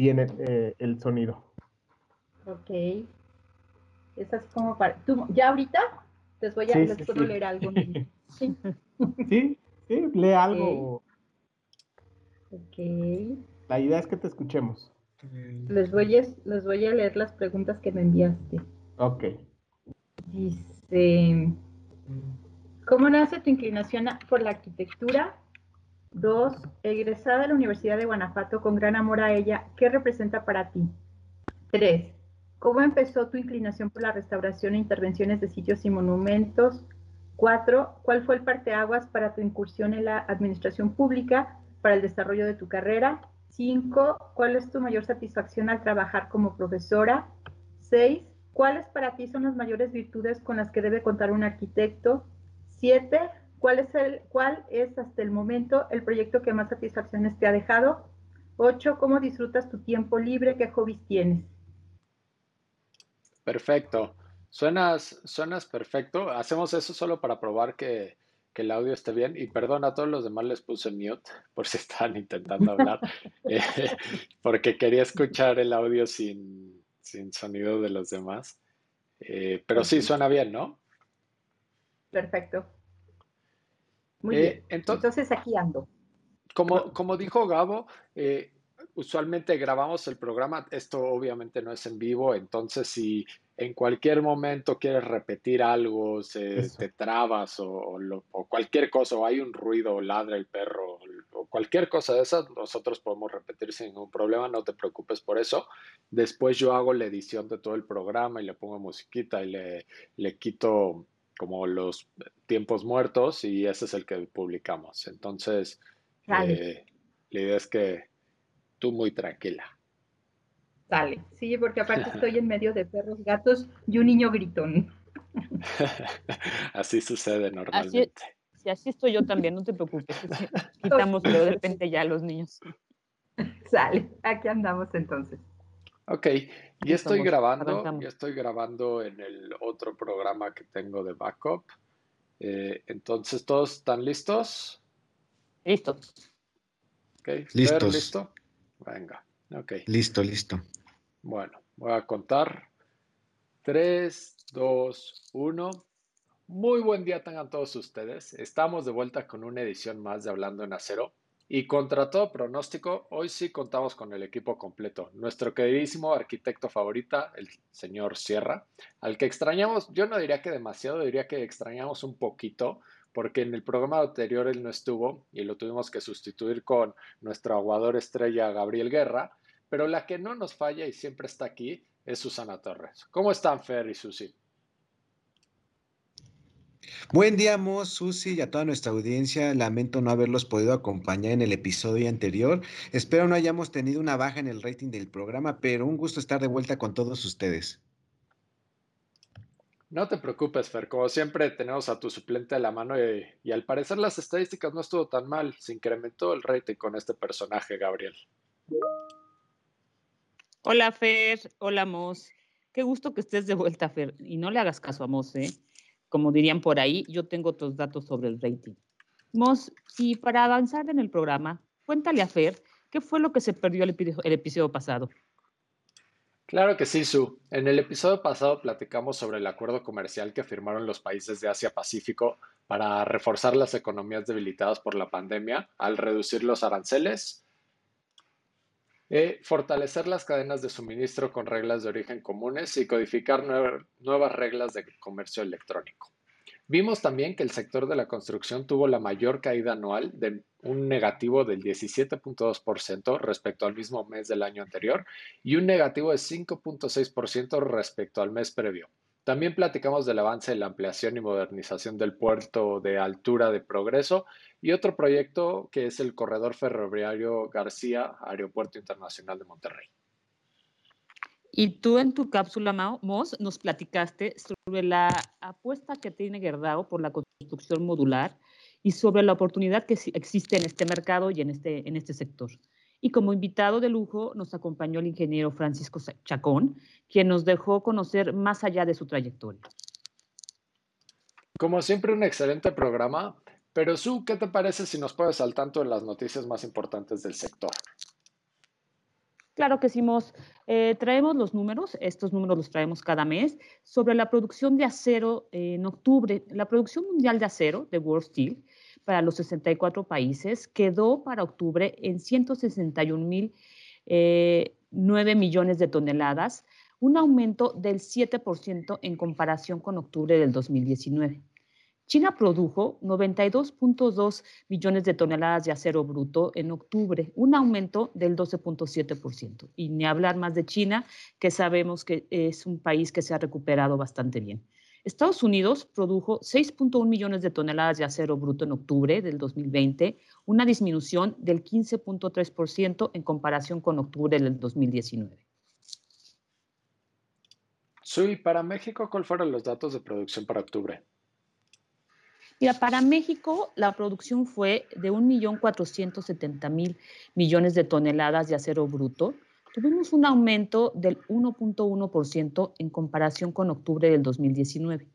viene eh, el sonido. Ok. Es así como para... ¿Tú, ¿Ya ahorita? Les voy a les puedo leer algo. ¿Sí? sí, sí, lee algo. Ok. La idea es que te escuchemos. Les voy, a, les voy a leer las preguntas que me enviaste. Ok. Dice, ¿cómo nace tu inclinación por la arquitectura? Dos, egresada de la Universidad de Guanajuato con gran amor a ella, ¿qué representa para ti? Tres, ¿cómo empezó tu inclinación por la restauración e intervenciones de sitios y monumentos? Cuatro, ¿cuál fue el parteaguas para tu incursión en la administración pública para el desarrollo de tu carrera? Cinco, ¿cuál es tu mayor satisfacción al trabajar como profesora? Seis, ¿cuáles para ti son las mayores virtudes con las que debe contar un arquitecto? Siete, ¿cuál es, el, ¿cuál es hasta el momento el proyecto que más satisfacciones te ha dejado? Ocho, ¿cómo disfrutas tu tiempo libre? ¿Qué hobbies tienes? Perfecto. Suenas, suenas perfecto. Hacemos eso solo para probar que, el audio esté bien. Y perdón, a todos los demás les puse mute por si estaban intentando hablar, eh, porque quería escuchar el audio sin, sonido de los demás. Eh, pero sí, suena bien, ¿no? Perfecto. Muy eh, bien. Entonces, aquí ando. Como, como dijo Gabo, usualmente grabamos el programa, esto obviamente no es en vivo, entonces si en cualquier momento quieres repetir algo, se, te trabas o, cualquier cosa, o hay un ruido, o ladra el perro, o cualquier cosa de esas, nosotros podemos repetir sin ningún problema, no te preocupes por eso. Después yo hago la edición de todo el programa y le pongo musiquita y le, le quito como los tiempos muertos y ese es el que publicamos. Entonces, eh, la idea es que tú muy tranquila. Sale, sí, porque aparte estoy en medio de perros, gatos y un niño gritón. así sucede normalmente. Así, así estoy yo también, no te preocupes. Quitamos, pero de repente ya los niños. Sale, aquí andamos entonces. Ok, y estoy grabando, ya estoy grabando en el otro programa que tengo de backup. Eh, entonces, ¿todos están listos? Listos. Okay. ¿Listos? ¿Listo? Venga, ok. Listo, listo. Bueno, voy a contar. 3, 2, 1. Muy buen día tengan todos ustedes. Estamos de vuelta con una edición más de Hablando en Acero. Y contra todo pronóstico, hoy sí contamos con el equipo completo. Nuestro queridísimo arquitecto favorita, el señor Sierra, al que extrañamos, yo no diría que demasiado, diría que extrañamos un poquito, porque en el programa anterior él no estuvo y lo tuvimos que sustituir con nuestro aguador estrella Gabriel Guerra, pero la que no nos falla y siempre está aquí es Susana Torres. ¿Cómo están Fer y Susi? Buen día, Mo, Susi y a toda nuestra audiencia. Lamento no haberlos podido acompañar en el episodio anterior. Espero no hayamos tenido una baja en el rating del programa, pero un gusto estar de vuelta con todos ustedes. No te preocupes, Fer. Como siempre, tenemos a tu suplente a la mano y, al parecer las estadísticas no estuvo tan mal. Se incrementó el rating con este personaje, Gabriel. Hola, Fer. Hola, Mos. Qué gusto que estés de vuelta, Fer. Y no le hagas caso a Mos, ¿eh? Como dirían por ahí, yo tengo otros datos sobre el rating. Mos, y para avanzar en el programa, cuéntale a Fer qué fue lo que se perdió el episodio pasado. Claro que sí, Su. En el episodio pasado platicamos sobre el acuerdo comercial que firmaron los países de Asia-Pacífico para reforzar las economías debilitadas por la pandemia al reducir los aranceles, eh, fortalecer las cadenas de suministro con reglas de origen comunes y codificar nuevas reglas de comercio electrónico. Vimos también que el sector de la construcción tuvo la mayor caída anual de un negativo del 17.2% respecto al mismo mes del año anterior y un negativo de 5.6% respecto al mes previo. También platicamos del avance de la ampliación y modernización del puerto de altura de progreso y otro proyecto que es el corredor ferroviario García Aeropuerto Internacional de Monterrey. Y tú en tu cápsula, Mos, nos platicaste sobre la apuesta que tiene Gerdau por la construcción modular y sobre la oportunidad que existe en este mercado y en este, en este sector. Y como invitado de lujo nos acompañó el ingeniero Francisco Chacón, quien nos dejó conocer más allá de su trayectoria. Como siempre, un excelente programa. Pero Su, ¿qué te parece si nos puedes al tanto de las noticias más importantes del sector? Claro que sí, eh, traemos los números, estos números los traemos cada mes, sobre la producción de acero en octubre. La producción mundial de acero de World Steel para los 64 países quedó para octubre en 161 mil 9 eh, millones de toneladas, un aumento del 7% en comparación con octubre del 2019. China produjo 92.2 millones de toneladas de acero bruto en octubre, un aumento del 12.7%. Y ni hablar más de China, que sabemos que es un país que se ha recuperado bastante bien. Estados Unidos produjo 6.1 millones de toneladas de acero bruto en octubre del 2020, una disminución del 15.3% en comparación con octubre del 2019. Sí, para México, ¿cuáles fueron los datos de producción para octubre? Mira, para México la producción fue de 1.470.000 millones de toneladas de acero bruto. Tuvimos un aumento del 1.1% en comparación con octubre del 2019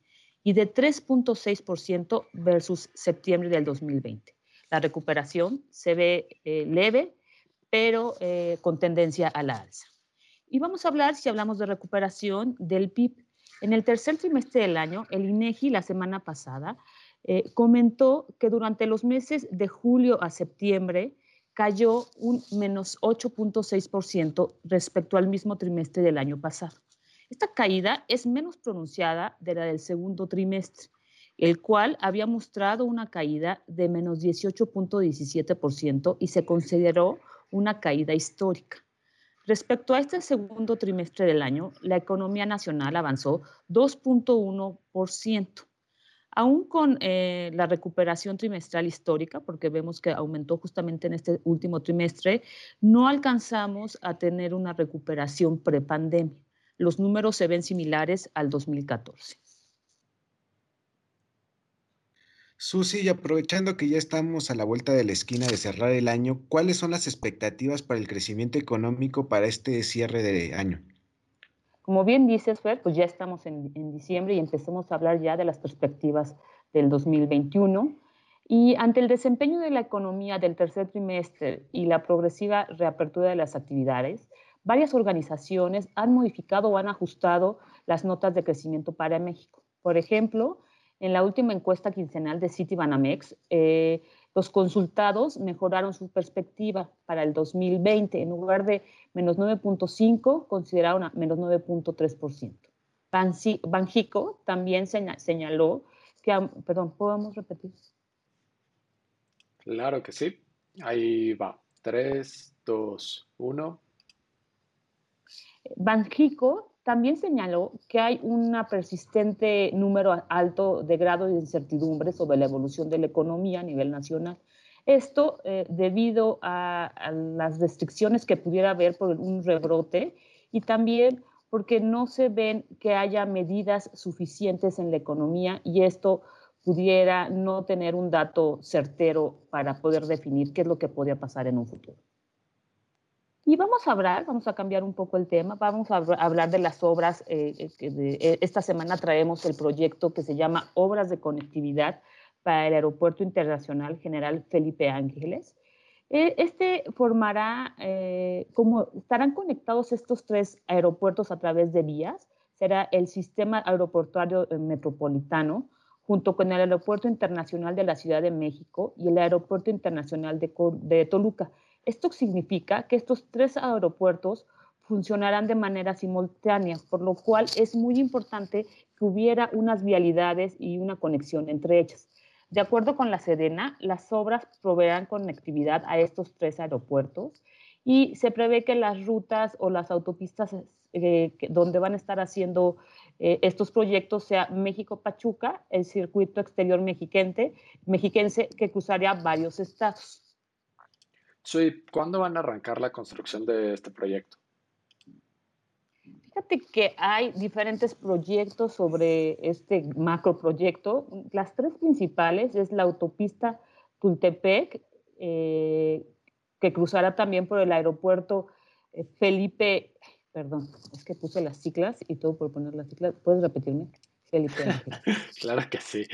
y de 3.6% versus septiembre del 2020. La recuperación se ve eh, leve, pero eh, con tendencia a la alza. Y vamos a hablar, si hablamos de recuperación, del PIB. En el tercer trimestre del año, el INEGI la semana pasada eh, comentó que durante los meses de julio a septiembre cayó un menos 8.6% respecto al mismo trimestre del año pasado. Esta caída es menos pronunciada de la del segundo trimestre, el cual había mostrado una caída de menos 18.17% y se consideró una caída histórica. Respecto a este segundo trimestre del año, la economía nacional avanzó 2.1%, Aún con eh, la recuperación trimestral histórica, porque vemos que aumentó justamente en este último trimestre, no alcanzamos a tener una recuperación prepandemia. Los números se ven similares al 2014. Susi, aprovechando que ya estamos a la vuelta de la esquina de cerrar el año, ¿cuáles son las expectativas para el crecimiento económico para este cierre de año? Como bien dices, Fer, pues ya estamos en, diciembre y empezamos a hablar ya de las perspectivas del 2021. Y ante el desempeño de la economía del tercer trimestre y la progresiva reapertura de las actividades, varias organizaciones han modificado o han ajustado las notas de crecimiento para México. Por ejemplo, en la última encuesta quincenal de Citibanamex, eh, los consultados mejoraron su perspectiva para el 2020. En lugar de menos 9.5, consideraron a menos 9.3%. Banjico también señaló que, perdón, ¿podemos repetir? Claro que sí. Ahí va. 3, 2, 1. Banjico también señaló que hay un persistente número alto de grado de incertidumbre sobre la evolución de la economía a nivel nacional. Esto eh, debido a, las restricciones que pudiera haber por un rebrote y también porque no se ven que haya medidas suficientes en la economía y esto pudiera no tener un dato certero para poder definir qué es lo que podría pasar en un futuro. Y vamos a hablar, vamos a cambiar un poco el tema, vamos a hablar de las obras. Eh, eh, eh, esta semana traemos el proyecto que se llama Obras de Conectividad para el Aeropuerto Internacional General Felipe Ángeles. Este formará, como estarán conectados estos tres aeropuertos a través de vías, será el sistema aeroportuario metropolitano, junto con el Aeropuerto Internacional de la Ciudad de México y el Aeropuerto Internacional de Toluca esto significa que estos tres aeropuertos funcionarán de manera simultánea, por lo cual es muy importante que hubiera unas vialidades y una conexión entre ellas. De acuerdo con la Sedena, las obras proveerán conectividad a estos tres aeropuertos y se prevé que las rutas o las autopistas eh, donde van a estar haciendo eh, estos proyectos sea México-Pachuca, el circuito exterior mexiquense, mexiquense que cruzaría varios estados. Sí, ¿cuándo van a arrancar la construcción de este proyecto? Fíjate que hay diferentes proyectos sobre este macro proyecto. Las tres principales es la autopista Tultepec, eh, que cruzará también por el aeropuerto eh, Felipe, perdón, es que puse las ciclas y todo por poner las ciclas. ¿Puedes repetirme? Felipe claro que sí.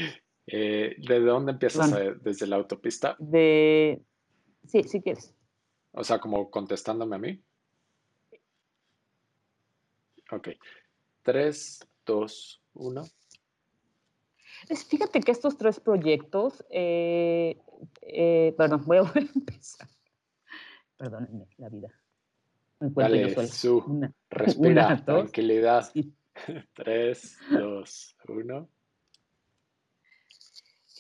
Eh, ¿De dónde empiezas? ¿Desde la autopista? De Sí, si quieres. O sea, como contestándome a mí. Ok. 3, 2, 1. Fíjate que estos tres proyectos, eh, eh, perdón, voy a volver a empezar. Perdónenme, la vida. Dale, Su, respira, tranquilidad. 3, 2, 1.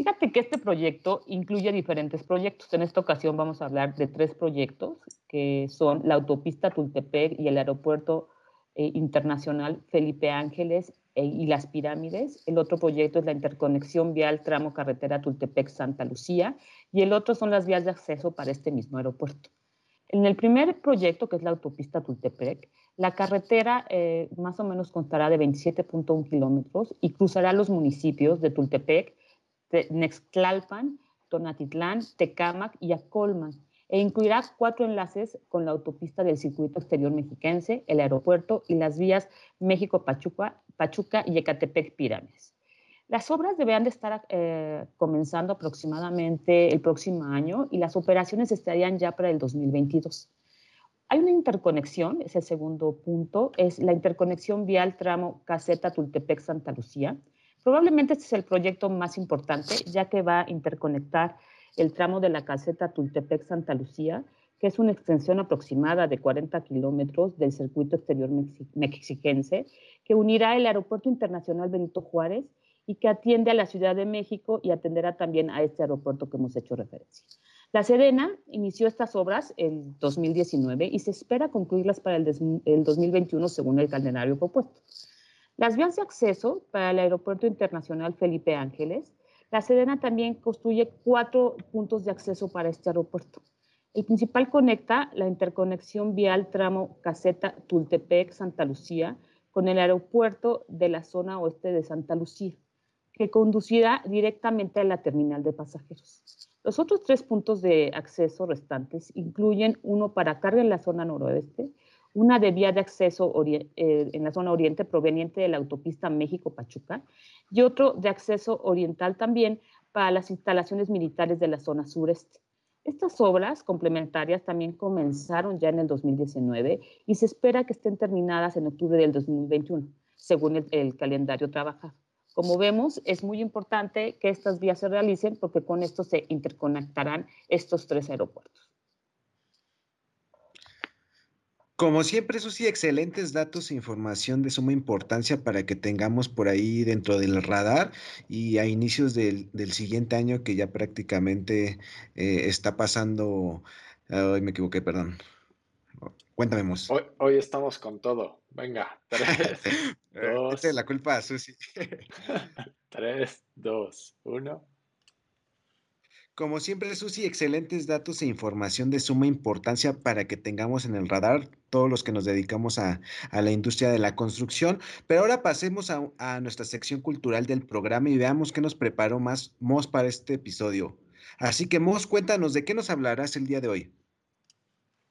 Fíjate que este proyecto incluye diferentes proyectos. En esta ocasión vamos a hablar de tres proyectos que son la autopista Tultepec y el aeropuerto eh, internacional Felipe Ángeles e, y las pirámides. El otro proyecto es la interconexión vial tramo carretera Tultepec-Santa Lucía y el otro son las vías de acceso para este mismo aeropuerto. En el primer proyecto, que es la autopista Tultepec, la carretera eh, más o menos constará de 27.1 kilómetros y cruzará los municipios de Tultepec, Nextlalpan, Tonatitlán, Tecámac y Acolman, e incluirá cuatro enlaces con la autopista del circuito exterior mexiquense, el aeropuerto y las vías México-Pachuca Pachuca y Ecatepec Pirámides. Las obras deberán de estar eh, comenzando aproximadamente el próximo año y las operaciones estarían ya para el 2022. Hay una interconexión, es el segundo punto, es la interconexión vial tramo Caseta Tultepec-Santa Lucía, Probablemente este es el proyecto más importante, ya que va a interconectar el tramo de la caseta Tultepec-Santa Lucía, que es una extensión aproximada de 40 kilómetros del circuito exterior mexiquense, que unirá el Aeropuerto Internacional Benito Juárez y que atiende a la Ciudad de México y atenderá también a este aeropuerto que hemos hecho referencia. La Serena inició estas obras en 2019 y se espera concluirlas para el, el 2021 según el calendario propuesto. Las vías de acceso para el Aeropuerto Internacional Felipe Ángeles, la Sedena también construye cuatro puntos de acceso para este aeropuerto. El principal conecta la interconexión vial tramo Caseta Tultepec-Santa Lucía con el aeropuerto de la zona oeste de Santa Lucía, que conducirá directamente a la terminal de pasajeros. Los otros tres puntos de acceso restantes incluyen uno para carga en la zona noroeste, una de vía de acceso eh, en la zona oriente proveniente de la autopista México-Pachuca y otro de acceso oriental también para las instalaciones militares de la zona sureste. Estas obras complementarias también comenzaron ya en el 2019 y se espera que estén terminadas en octubre del 2021, según el, el calendario trabajado. Como vemos, es muy importante que estas vías se realicen porque con esto se interconectarán estos tres aeropuertos. Como siempre, Susi, excelentes datos e información de suma importancia para que tengamos por ahí dentro del radar y a inicios del, siguiente año que ya prácticamente eh, está pasando. Hoy me equivoqué, perdón. Cuéntame, Mos. Hoy, estamos con todo. Venga, tres, dos. la culpa a Susi. tres, dos, uno. Como siempre, Susi, excelentes datos e información de suma importancia para que tengamos en el radar todos los que nos dedicamos a, la industria de la construcción. Pero ahora pasemos a, nuestra sección cultural del programa y veamos qué nos preparó más Mos para este episodio. Así que, Mos, cuéntanos de qué nos hablarás el día de hoy.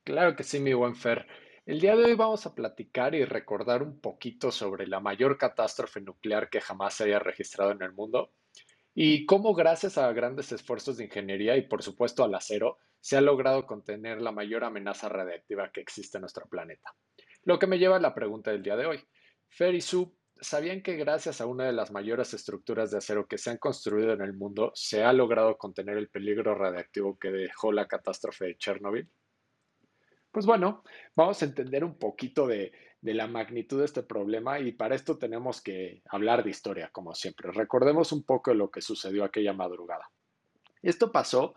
Claro que sí, mi buen Fer. El día de hoy vamos a platicar y recordar un poquito sobre la mayor catástrofe nuclear que jamás se haya registrado en el mundo y cómo gracias a grandes esfuerzos de ingeniería y por supuesto al acero se ha logrado contener la mayor amenaza radiactiva que existe en nuestro planeta. Lo que me lleva a la pregunta del día de hoy. Fer y Sue, ¿sabían que gracias a una de las mayores estructuras de acero que se han construido en el mundo se ha logrado contener el peligro radiactivo que dejó la catástrofe de Chernobyl? Pues bueno, vamos a entender un poquito de, la magnitud de este problema y para esto tenemos que hablar de historia, como siempre. Recordemos un poco de lo que sucedió aquella madrugada. Esto pasó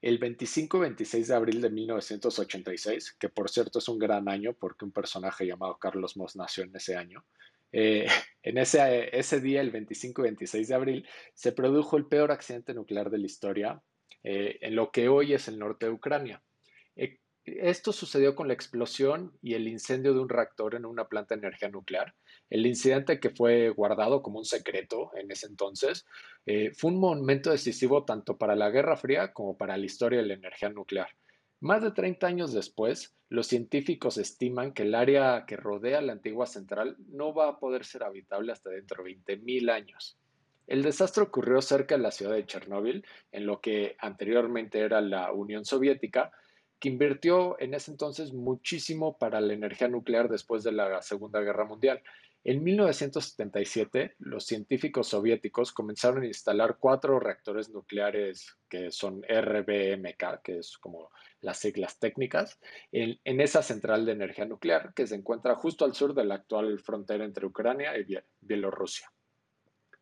el 25 y 26 de abril de 1986, que por cierto es un gran año porque un personaje llamado Carlos Moss nació en ese año. Eh, en ese, ese, día, el 25 y 26 de abril, se produjo el peor accidente nuclear de la historia eh, en lo que hoy es el norte de Ucrania. Eh, esto sucedió con la explosión y el incendio de un reactor en una planta de energía nuclear. El incidente que fue guardado como un secreto en ese entonces eh, fue un momento decisivo tanto para la Guerra Fría como para la historia de la energía nuclear. Más de 30 años después, los científicos estiman que el área que rodea la antigua central no va a poder ser habitable hasta dentro de 20.000 años. El desastre ocurrió cerca de la ciudad de Chernóbil, en lo que anteriormente era la Unión Soviética, que invirtió en ese entonces muchísimo para la energía nuclear después de la Segunda Guerra Mundial. En 1977, los científicos soviéticos comenzaron a instalar cuatro reactores nucleares que son RBMK, que es como las siglas técnicas, en, esa central de energía nuclear que se encuentra justo al sur de la actual frontera entre Ucrania y Bielorrusia.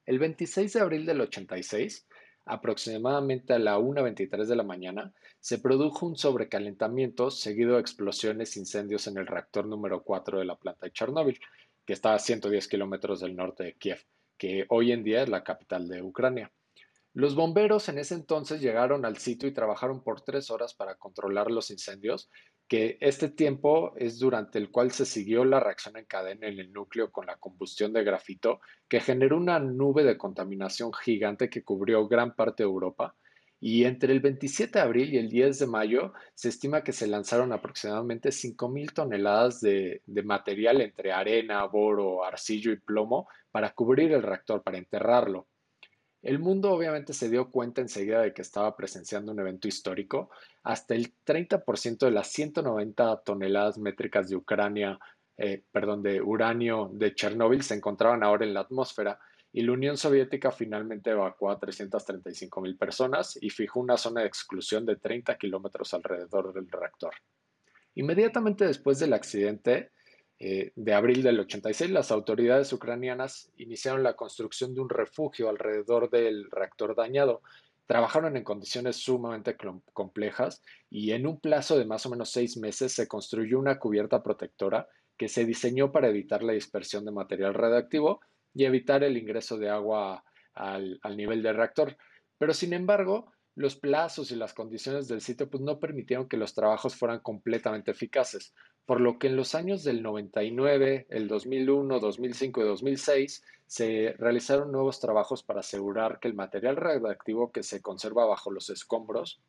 El 26 de abril del 86, aproximadamente a la 1.23 de la mañana, se produjo un sobrecalentamiento seguido de explosiones e incendios en el reactor número 4 de la planta de Chernóbil, que está a 110 kilómetros del norte de Kiev, que hoy en día es la capital de Ucrania. Los bomberos en ese entonces llegaron al sitio y trabajaron por tres horas para controlar los incendios, que este tiempo es durante el cual se siguió la reacción en cadena en el núcleo con la combustión de grafito, que generó una nube de contaminación gigante que cubrió gran parte de Europa. Y entre el 27 de abril y el 10 de mayo se estima que se lanzaron aproximadamente 5.000 toneladas de, de material entre arena, boro, arcillo y plomo para cubrir el reactor, para enterrarlo. El mundo obviamente se dio cuenta enseguida de que estaba presenciando un evento histórico. Hasta el 30% de las 190 toneladas métricas de Ucrania, eh, perdón, de uranio de Chernóbil se encontraban ahora en la atmósfera y la Unión Soviética finalmente evacuó a 335 mil personas y fijó una zona de exclusión de 30 kilómetros alrededor del reactor. Inmediatamente después del accidente, eh, de abril del 86, las autoridades ucranianas iniciaron la construcción de un refugio alrededor del reactor dañado. Trabajaron en condiciones sumamente complejas y en un plazo de más o menos seis meses se construyó una cubierta protectora que se diseñó para evitar la dispersión de material radiactivo y evitar el ingreso de agua al, al nivel del reactor. Pero sin embargo, los plazos y las condiciones del sitio pues, no permitieron que los trabajos fueran completamente eficaces, por lo que en los años del 99, el 2001, 2005 y 2006 se realizaron nuevos trabajos para asegurar que el material radioactivo que se conserva bajo los escombros,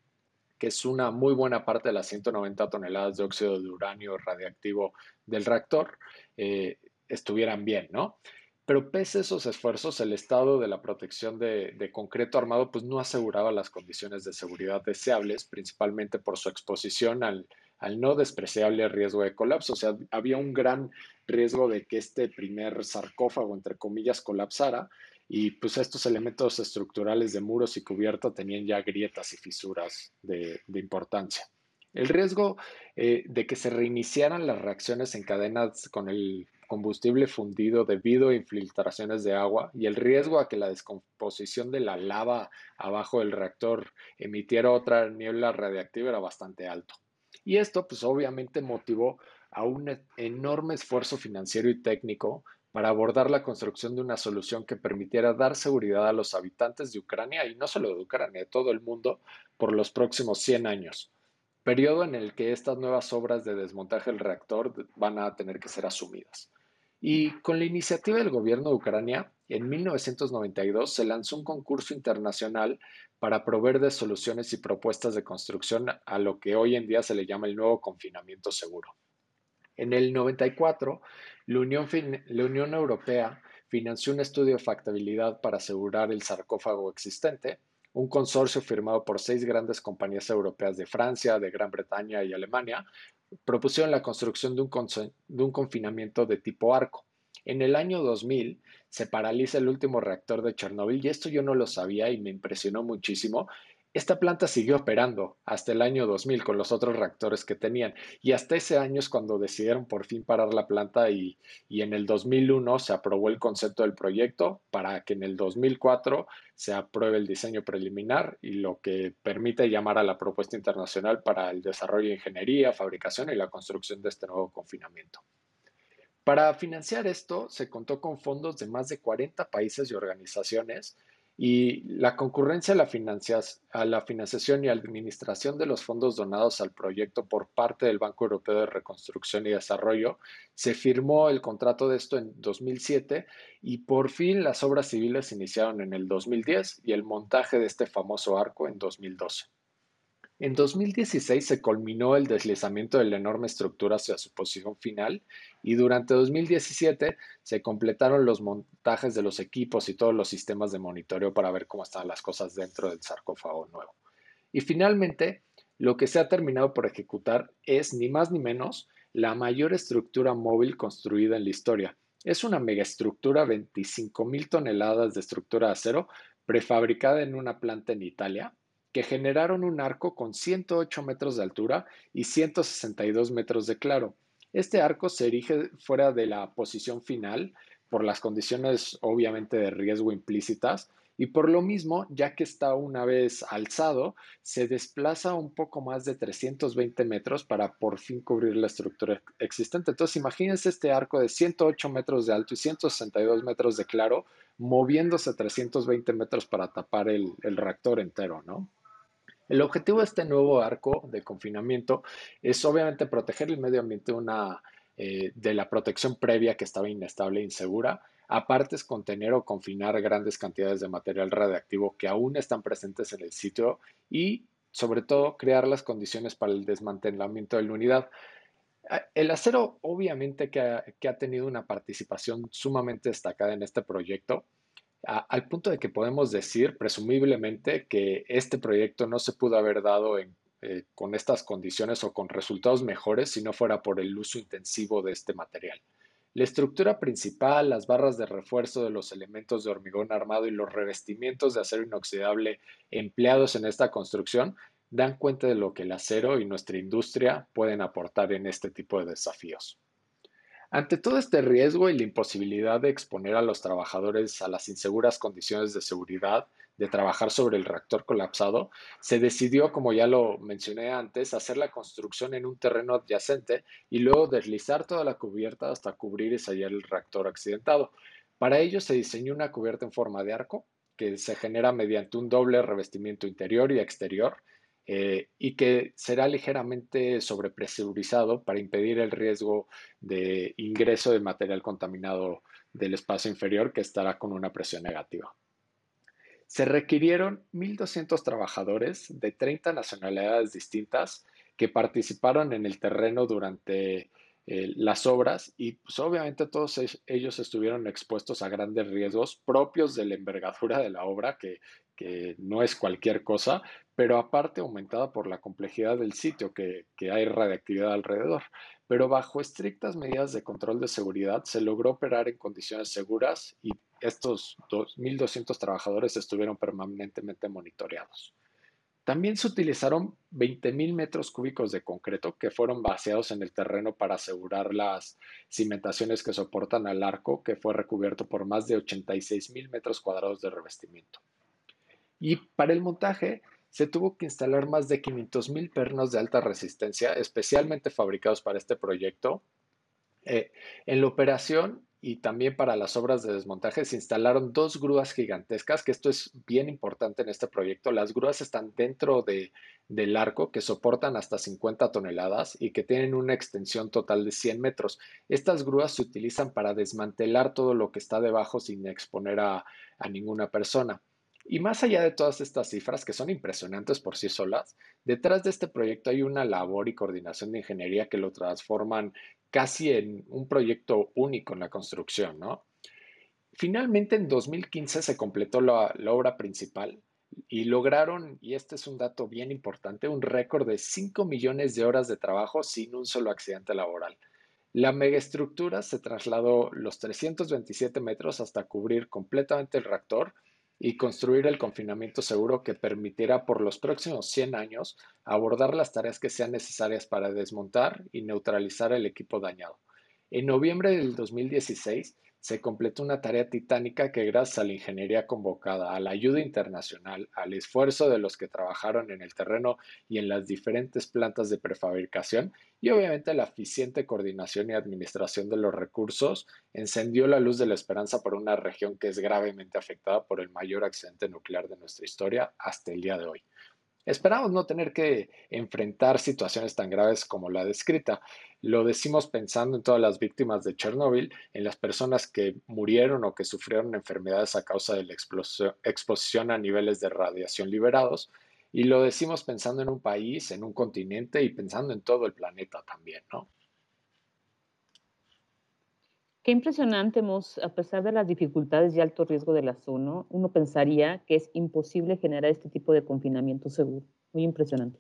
que es una muy buena parte de las 190 toneladas de óxido de uranio radiactivo del reactor, eh, estuvieran bien, ¿no? Pero pese a esos esfuerzos, el estado de la protección de, de, concreto armado pues no aseguraba las condiciones de seguridad deseables, principalmente por su exposición al, al no despreciable riesgo de colapso. O sea, había un gran riesgo de que este primer sarcófago, entre comillas, colapsara y pues estos elementos estructurales de muros y cubierta tenían ya grietas y fisuras de, importancia. El riesgo eh, de que se reiniciaran las reacciones en cadenas con el combustible fundido debido a infiltraciones de agua y el riesgo a que la descomposición de la lava abajo del reactor emitiera otra niebla radiactiva era bastante alto. Y esto pues obviamente motivó a un e-, enorme esfuerzo financiero y técnico para abordar la construcción de una solución que permitiera dar seguridad a los habitantes de Ucrania y no solo de Ucrania, de todo el mundo por los próximos 100 años, periodo en el que estas nuevas obras de desmontaje del reactor van a tener que ser asumidas. Y con la iniciativa del gobierno de Ucrania, en 1992 se lanzó un concurso internacional para proveer de soluciones y propuestas de construcción a lo que hoy en día se le llama el nuevo confinamiento seguro. En el 94, la Unión, la Unión Europea financió un estudio de factibilidad para asegurar el sarcófago existente, un consorcio firmado por seis grandes compañías europeas de Francia, de Gran Bretaña y Alemania, propusieron la construcción de un, de un confinamiento de tipo arco. En el año 2000 se paraliza el último reactor de Chernóbil y esto yo no lo sabía y me impresionó muchísimo. Esta planta siguió operando hasta el año 2000 con los otros reactores que tenían y hasta ese año es cuando decidieron por fin parar la planta y, en el 2001 se aprobó el concepto del proyecto para que en el 2004 se apruebe el diseño preliminar y lo que permite llamar a la propuesta internacional para el desarrollo de ingeniería, fabricación y la construcción de este nuevo confinamiento. Para financiar esto se contó con fondos de más de 40 países y organizaciones y la concurrencia a la, a la, financiación y administración de los fondos donados al proyecto por parte del Banco Europeo de Reconstrucción y Desarrollo, se firmó el contrato de esto en 2007 y por fin las obras civiles iniciaron en el 2010 y el montaje de este famoso arco en 2012. En 2016 se culminó el deslizamiento de la enorme estructura hacia su posición final y durante 2017 se completaron los montajes de los equipos y todos los sistemas de monitoreo para ver cómo estaban las cosas dentro del sarcófago nuevo. Y finalmente, lo que se ha terminado por ejecutar es ni más ni menos la mayor estructura móvil construida en la historia. Es una megaestructura, 25 mil toneladas de estructura de acero, prefabricada en una planta en Italia, que generaron un arco con 108 metros de altura y 162 metros de claro. Este arco se erige fuera de la posición final por las condiciones obviamente de riesgo implícitas y por lo mismo, ya que está una vez alzado, se desplaza un poco más de 320 metros para por fin cubrir la estructura existente. Entonces, imagínense este arco de 108 metros de alto y 162 metros de claro, moviéndose 320 metros para tapar el, reactor entero, ¿no? El objetivo de este nuevo arco de confinamiento es obviamente proteger el medio ambiente eh, de la protección previa que estaba inestable e insegura. Aparte es contener o confinar grandes cantidades de material radiactivo que aún están presentes en el sitio y sobre todo crear las condiciones para el desmantelamiento de la unidad. Ah, el acero obviamente que ha tenido una participación sumamente destacada en este proyecto al punto de que podemos decir, presumiblemente, que este proyecto no se pudo haber dado eh, con estas condiciones o con resultados mejores si no fuera por el uso intensivo de este material. La estructura principal, las barras de refuerzo de los elementos de hormigón armado y los revestimientos de acero inoxidable empleados en esta construcción dan cuenta de lo que el acero y nuestra industria pueden aportar en este tipo de desafíos. Ante todo este riesgo y la imposibilidad de exponer a los trabajadores a las inseguras condiciones de seguridad de trabajar sobre el reactor colapsado, se decidió, como ya lo mencioné antes, hacer la construcción en un terreno adyacente y luego deslizar toda la cubierta hasta cubrir y sellar el reactor accidentado. Para ello se diseñó una cubierta en forma de arco que se genera mediante un doble revestimiento interior y exterior eh, y que será ligeramente sobrepresurizado para impedir el riesgo de ingreso de material contaminado del espacio inferior que estará con una presión negativa. Se requirieron 1.200 trabajadores de 30 nacionalidades distintas que participaron en el terreno durante eh, las obras y pues obviamente todos ellos estuvieron expuestos a grandes riesgos propios de la envergadura de la obra, que, que no es cualquier cosa, pero aparte aumentada por la complejidad del sitio, que, hay radiactividad alrededor. Pero bajo estrictas medidas de control de seguridad se logró operar en condiciones seguras y estos 2.200 trabajadores estuvieron permanentemente monitoreados. También se utilizaron 20.000 metros cúbicos de concreto que fueron vaciados en el terreno para asegurar las cimentaciones que soportan al arco, que fue recubierto por más de 86.000 metros cuadrados de revestimiento. Y para el montaje se tuvo que instalar más de 500.000 pernos de alta resistencia, especialmente fabricados para este proyecto. Eh, en la operación y también para las obras de desmontaje se instalaron dos grúas gigantescas, que esto es bien importante en este proyecto. Las grúas están dentro de, del arco que soportan hasta 50 toneladas y que tienen una extensión total de 100 metros. Estas grúas se utilizan para desmantelar todo lo que está debajo sin exponer a, a ninguna persona. Y más allá de todas estas cifras, que son impresionantes por sí solas, detrás de este proyecto hay una labor y coordinación de ingeniería que lo transforman casi en un proyecto único en la construcción, ¿no? Finalmente, en 2015 se completó la, obra principal y lograron, y este es un dato bien importante, un récord de 5 millones de horas de trabajo sin un solo accidente laboral. La megaestructura se trasladó los 327 metros hasta cubrir completamente el reactor y construir el confinamiento seguro que permitirá por los próximos 100 años abordar las tareas que sean necesarias para desmontar y neutralizar el equipo dañado. En noviembre del 2016 se completó una tarea titánica que gracias a la ingeniería convocada, a la ayuda internacional, al esfuerzo de los que trabajaron en el terreno y en las diferentes plantas de prefabricación y obviamente la eficiente coordinación y administración de los recursos, encendió la luz de la esperanza por una región que es gravemente afectada por el mayor accidente nuclear de nuestra historia hasta el día de hoy. Esperamos no tener que enfrentar situaciones tan graves como la descrita. Lo decimos pensando en todas las víctimas de Chernóbil, en las personas que murieron o que sufrieron enfermedades a causa de la exposición a niveles de radiación liberados. Y lo decimos pensando en un país, en un continente y pensando en todo el planeta también, ¿no? Qué impresionante, Mos, a pesar de las dificultades y alto riesgo de la zona, uno pensaría que es imposible generar este tipo de confinamiento seguro. Muy impresionante.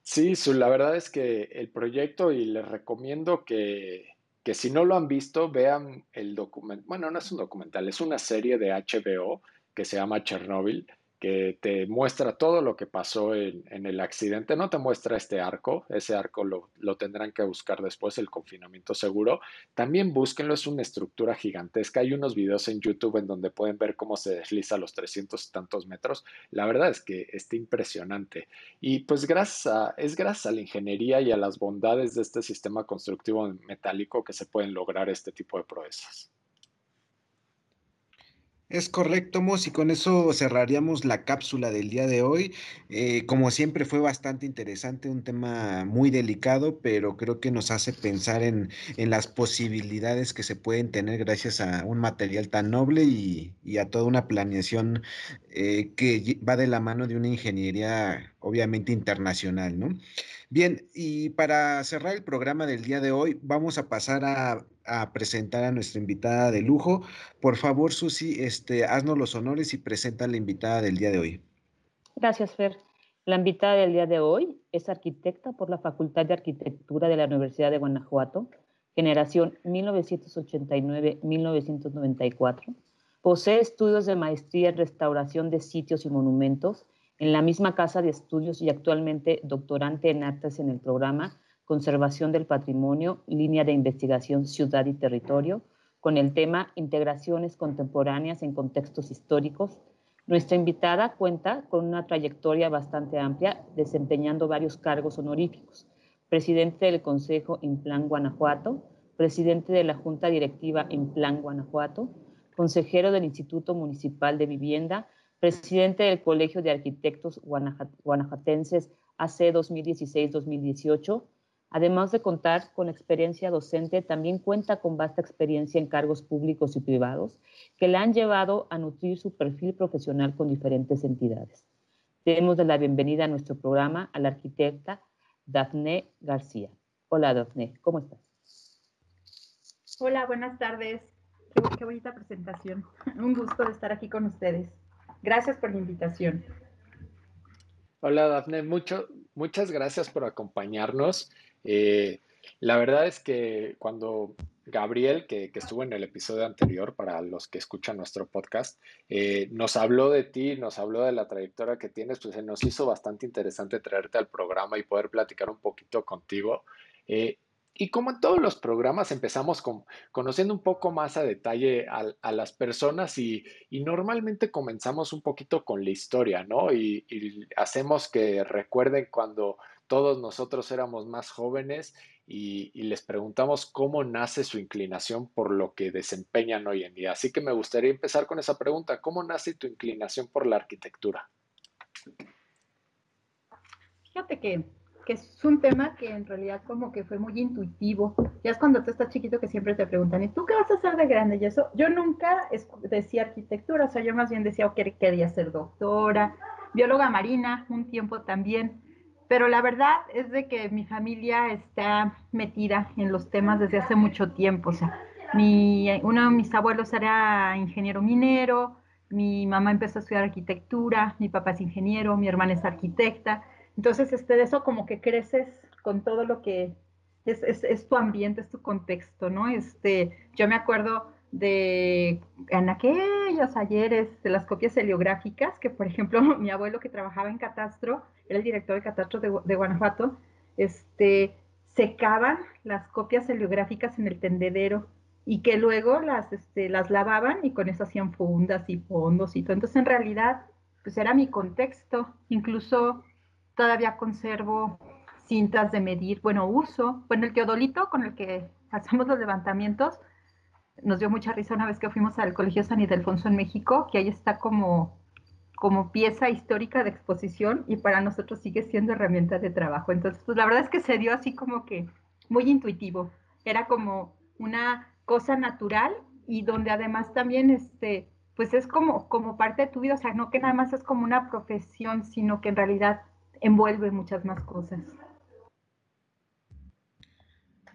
Sí, la verdad es que el proyecto y les recomiendo que, que si no lo han visto, vean el documental, bueno, no es un documental, es una serie de HBO que se llama Chernobyl que te muestra todo lo que pasó en, el accidente. No te muestra este arco, ese arco lo, lo, tendrán que buscar después, el confinamiento seguro. También búsquenlo, es una estructura gigantesca. Hay unos videos en YouTube en donde pueden ver cómo se desliza los 300 y tantos metros. La verdad es que está impresionante. Y pues gracias es gracias a la ingeniería y a las bondades de este sistema constructivo metálico que se pueden lograr este tipo de proezas. Es correcto, Mos, y con eso cerraríamos la cápsula del día de hoy. Eh, como siempre fue bastante interesante, un tema muy delicado, pero creo que nos hace pensar en, las posibilidades que se pueden tener gracias a un material tan noble y, a toda una planeación eh, que va de la mano de una ingeniería obviamente internacional, ¿no? Bien, y para cerrar el programa del día de hoy, vamos a pasar a, presentar a nuestra invitada de lujo. Por favor, Susi, este, haznos los honores y presenta a la invitada del día de hoy. Gracias, Fer. La invitada del día de hoy es arquitecta por la Facultad de Arquitectura de la Universidad de Guanajuato, generación 1989-1994. Posee estudios de maestría en restauración de sitios y monumentos en la misma casa de estudios y actualmente doctorante en artes en el programa Conservación del Patrimonio, línea de investigación Ciudad y Territorio, con el tema Integraciones contemporáneas en contextos históricos. Nuestra invitada cuenta con una trayectoria bastante amplia, desempeñando varios cargos honoríficos. Presidente del Consejo Plan Guanajuato, presidente de la Junta Directiva Plan Guanajuato, consejero del Instituto Municipal de Vivienda, presidente del Colegio de Arquitectos Guanajuatenses AC 2016-2018. Además de contar con experiencia docente, también cuenta con vasta experiencia en cargos públicos y privados que le han llevado a nutrir su perfil profesional con diferentes entidades. Demos la bienvenida a nuestro programa a la arquitecta Dafne García. Hola Dafne, ¿cómo estás? Hola, buenas tardes. Qué, qué bonita presentación. Un gusto de estar aquí con ustedes. Gracias por la invitación. Hola, Dafne. Mucho, muchas gracias por acompañarnos. Eh, la verdad es que cuando Gabriel, que, estuvo en el episodio anterior, para los que escuchan nuestro podcast, eh, nos habló de ti, nos habló de la trayectoria que tienes, pues se nos hizo bastante interesante traerte al programa y poder platicar un poquito contigo. Eh, y como en todos los programas empezamos con, conociendo un poco más a detalle a, las personas y, normalmente comenzamos un poquito con la historia, ¿no? Y, hacemos que recuerden cuando todos nosotros éramos más jóvenes y, les preguntamos cómo nace su inclinación por lo que desempeñan hoy en día. Así que me gustaría empezar con esa pregunta, ¿cómo nace tu inclinación por la arquitectura? Fíjate que que es un tema que en realidad como que fue muy intuitivo. Ya es cuando tú estás chiquito que siempre te preguntan, ¿y tú qué vas a hacer de grande? Y eso, yo nunca decía arquitectura, o sea, yo más bien decía que quería ser doctora, bióloga marina, un tiempo también. Pero la verdad es de que mi familia está metida en los temas desde hace mucho tiempo. O sea, mi, uno de mis abuelos era ingeniero minero, mi mamá empezó a estudiar arquitectura, mi papá es ingeniero, mi hermana es arquitecta. Entonces, este, de eso como que creces con todo lo que es, es, tu ambiente, es tu contexto, ¿no? Este, yo me acuerdo de en aquellos ayeres de las copias heliográficas, que por ejemplo mi abuelo que trabajaba en Catastro, era el director de Catastro de, Guanajuato, este, secaban las copias heliográficas en el tendedero y que luego las, este, las lavaban y con eso hacían fundas y fondos y todo. Entonces en realidad, pues era mi contexto, incluso Todavía conservo cintas de medir, bueno, uso, bueno, el teodolito con el que hacemos los levantamientos, nos dio mucha risa una vez que fuimos al Colegio San Ildefonso en México, que ahí está como, como pieza histórica de exposición y para nosotros sigue siendo herramienta de trabajo. Entonces, pues la verdad es que se dio así como que muy intuitivo. Era como una cosa natural y donde además también este pues es como como parte de tu vida, o sea, no que nada más es como una profesión, sino que en realidad envuelve muchas más cosas.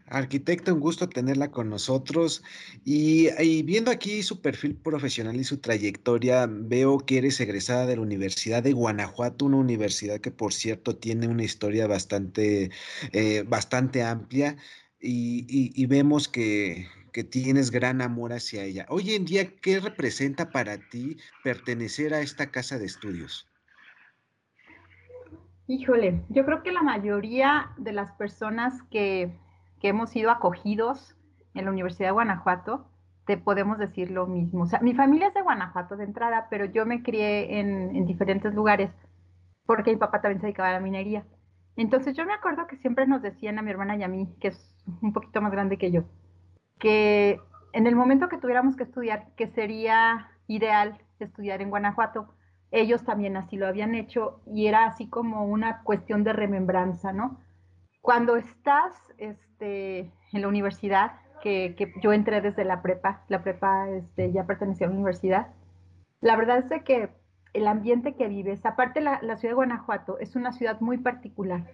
Arquitecta, un gusto tenerla con nosotros. Y, viendo aquí su perfil profesional y su trayectoria, veo que eres egresada de la Universidad de Guanajuato, una universidad que, por cierto, tiene una historia bastante, eh, bastante amplia. Y, vemos que, que tienes gran amor hacia ella. Hoy en día, ¿qué representa para ti pertenecer a esta casa de estudios? Híjole, yo creo que la mayoría de las personas que que hemos sido acogidos en la Universidad de Guanajuato, te podemos decir lo mismo. O sea, mi familia es de Guanajuato de entrada, pero yo me crié en, diferentes lugares porque mi papá también se dedicaba a la minería. Entonces yo me acuerdo que siempre nos decían a mi hermana y a mí, que es un poquito más grande que yo, que en el momento que tuviéramos que estudiar, que sería ideal estudiar en Guanajuato, ellos también así lo habían hecho y era así como una cuestión de remembranza, ¿no? Cuando estás este, en la universidad, que, yo entré desde la prepa, la prepa este, ya pertenecía a la universidad, la verdad es que el ambiente que vives, aparte la, la ciudad de Guanajuato es una ciudad muy particular,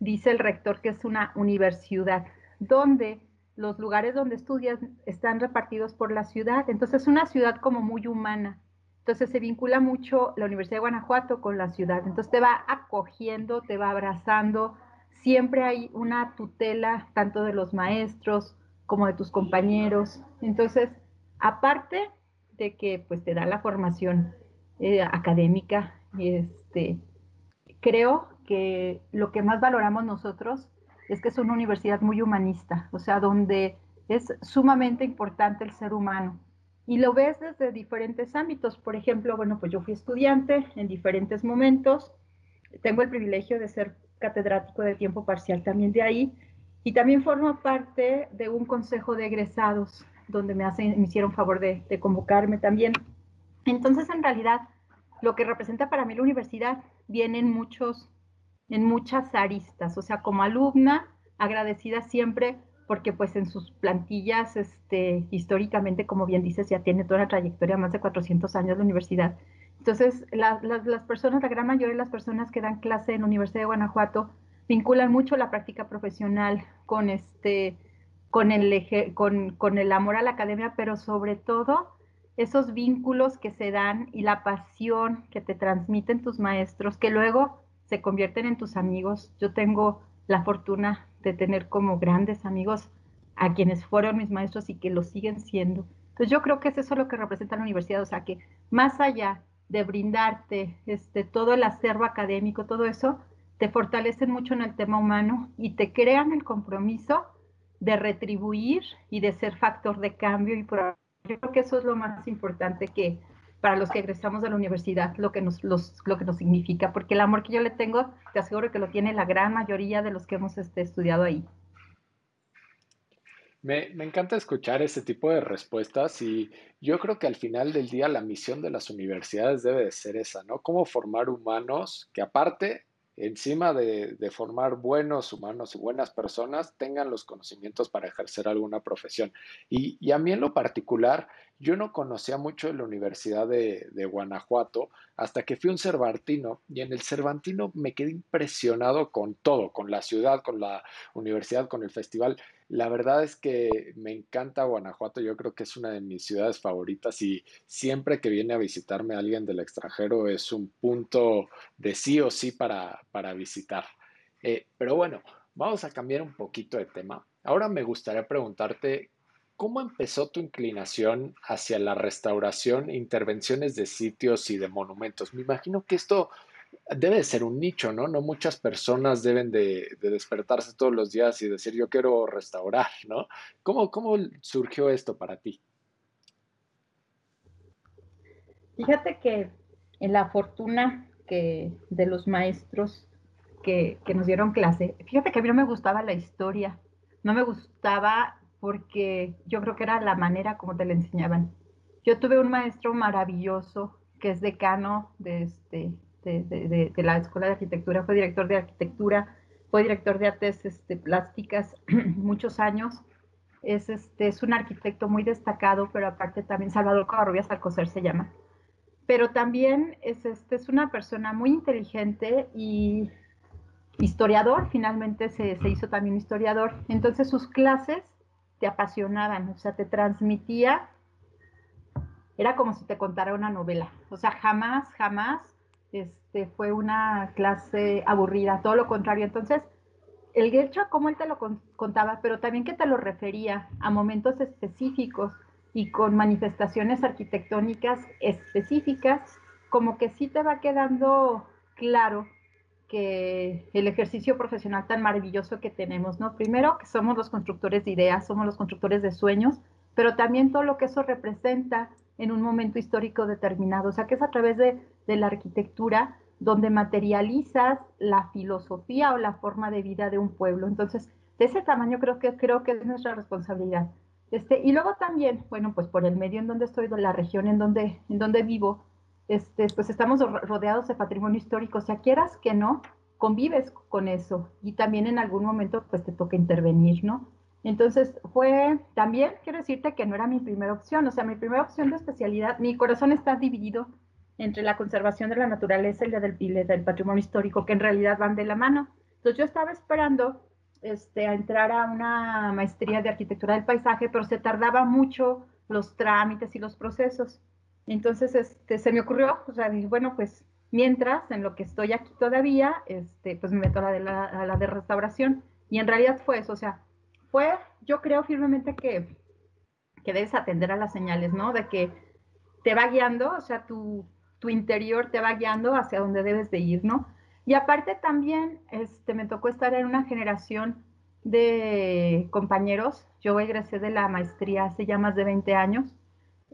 dice el rector que es una universidad, donde los lugares donde estudias están repartidos por la ciudad, entonces es una ciudad como muy humana. Entonces se vincula mucho la Universidad de Guanajuato con la ciudad. Entonces te va acogiendo, te va abrazando, siempre hay una tutela tanto de los maestros como de tus compañeros. Entonces, aparte de que pues te da la formación eh, académica, este, creo que lo que más valoramos nosotros es que es una universidad muy humanista, o sea, donde es sumamente importante el ser humano. Y lo ves desde diferentes ámbitos. Por ejemplo, bueno, pues yo fui estudiante en diferentes momentos. Tengo el privilegio de ser catedrático de tiempo parcial también de ahí, y también formo parte de un consejo de egresados, donde me, hacen, me hicieron favor de, de convocarme también. Entonces, en realidad, lo que representa para mí la universidad viene en, muchos, en muchas aristas, o sea, como alumna, agradecida siempre porque pues en sus plantillas, este, históricamente, como bien dices, ya tiene toda una trayectoria, más de 400 años la universidad, entonces, las personas, la gran mayoría de las personas que dan clase en la Universidad de Guanajuato vinculan mucho la práctica profesional con este, con el, con, con el amor a la academia, pero sobre todo esos vínculos que se dan y la pasión que te transmiten tus maestros, que luego se convierten en tus amigos. Yo tengo la fortuna de tener como grandes amigos a quienes fueron mis maestros y que lo siguen siendo. Entonces yo creo que es eso lo que representa la universidad, o sea que más allá de brindarte este, todo el acervo académico, todo eso, te fortalecen mucho en el tema humano y te crean el compromiso de retribuir y de ser factor de cambio. Y por, yo creo que eso es lo más importante que para los que egresamos de la universidad, lo que, nos, lo que nos significa, porque el amor que yo le tengo, te aseguro que lo tiene la gran mayoría de los que hemos este, estudiado ahí. Me, encanta escuchar ese tipo de respuestas y yo creo que al final del día la misión de las universidades debe de ser esa, ¿no? Cómo formar humanos que aparte, encima de, formar buenos humanos y buenas personas, tengan los conocimientos para ejercer alguna profesión. Y, y a mí en lo particular, yo no conocía mucho de la Universidad de, Guanajuato hasta que fui un Cervantino y en el Cervantino me quedé impresionado con todo, con la ciudad, con la universidad, con el festival. La verdad es que me encanta Guanajuato, yo creo que es una de mis ciudades favoritas y siempre que viene a visitarme alguien del extranjero es un punto de sí o sí para, para visitar. Eh, pero bueno, vamos a cambiar un poquito de tema. Ahora me gustaría preguntarte, ¿cómo empezó tu inclinación hacia la restauración intervenciones de sitios y de monumentos? Me imagino que esto debe de ser un nicho, ¿no? No muchas personas deben de, despertarse todos los días y decir yo quiero restaurar, ¿no? ¿Cómo, cómo surgió esto para ti? Fíjate que en la fortuna que de los maestros que, que nos dieron clase, fíjate que a mí no me gustaba la historia, no me gustaba porque yo creo que era la manera como te la enseñaban. Yo tuve un maestro maravilloso que es decano de, este, de, la Escuela de Arquitectura, fue director de arquitectura, fue director de artes este, plásticas muchos años. Es, este, es un arquitecto muy destacado, pero aparte también Salvador Covarrubias Alcocer se llama. Pero también es, este, es una persona muy inteligente y, historiador, finalmente se, se hizo también historiador. Entonces sus clases te apasionaban, o sea, te transmitía, era como si te contara una novela. O sea, jamás, jamás este, fue una clase aburrida, todo lo contrario. Entonces, el Gercho, como él te lo contaba, pero también que te lo refería a momentos específicos y con manifestaciones arquitectónicas específicas, como que sí te va quedando claro que el ejercicio profesional tan maravilloso que tenemos, ¿no? Primero, que somos los constructores de ideas, somos los constructores de sueños, pero también todo lo que eso representa en un momento histórico determinado. O sea, que es a través de, de la arquitectura donde materializas la filosofía o la forma de vida de un pueblo. Entonces, de ese tamaño creo que, creo que es nuestra responsabilidad. Este, y luego también, bueno, pues por el medio en donde estoy, de la región en donde, en donde vivo, este, pues estamos rodeados de patrimonio histórico. O sea, quieras que no, convives con eso y también en algún momento pues te toca intervenir, ¿no? Entonces fue, también quiero decirte que no era mi primera opción, o sea, mi primera opción de especialidad, mi corazón está dividido entre la conservación de la naturaleza y la del, del patrimonio histórico, que en realidad van de la mano. Entonces yo estaba esperando este, a entrar a una maestría de arquitectura del paisaje, pero se tardaba mucho los trámites y los procesos. Entonces este, se me ocurrió, o sea, dije, bueno, pues mientras, en lo que estoy aquí todavía, este, pues me meto a la, de la, a la de restauración. Y en realidad fue eso, o sea, fue, yo creo firmemente que, que debes atender a las señales, ¿no? De que te va guiando, o sea, tu, tu interior te va guiando hacia donde debes de ir, ¿no? Y aparte también este, me tocó estar en una generación de compañeros. Yo egresé de la maestría hace ya más de 20 años.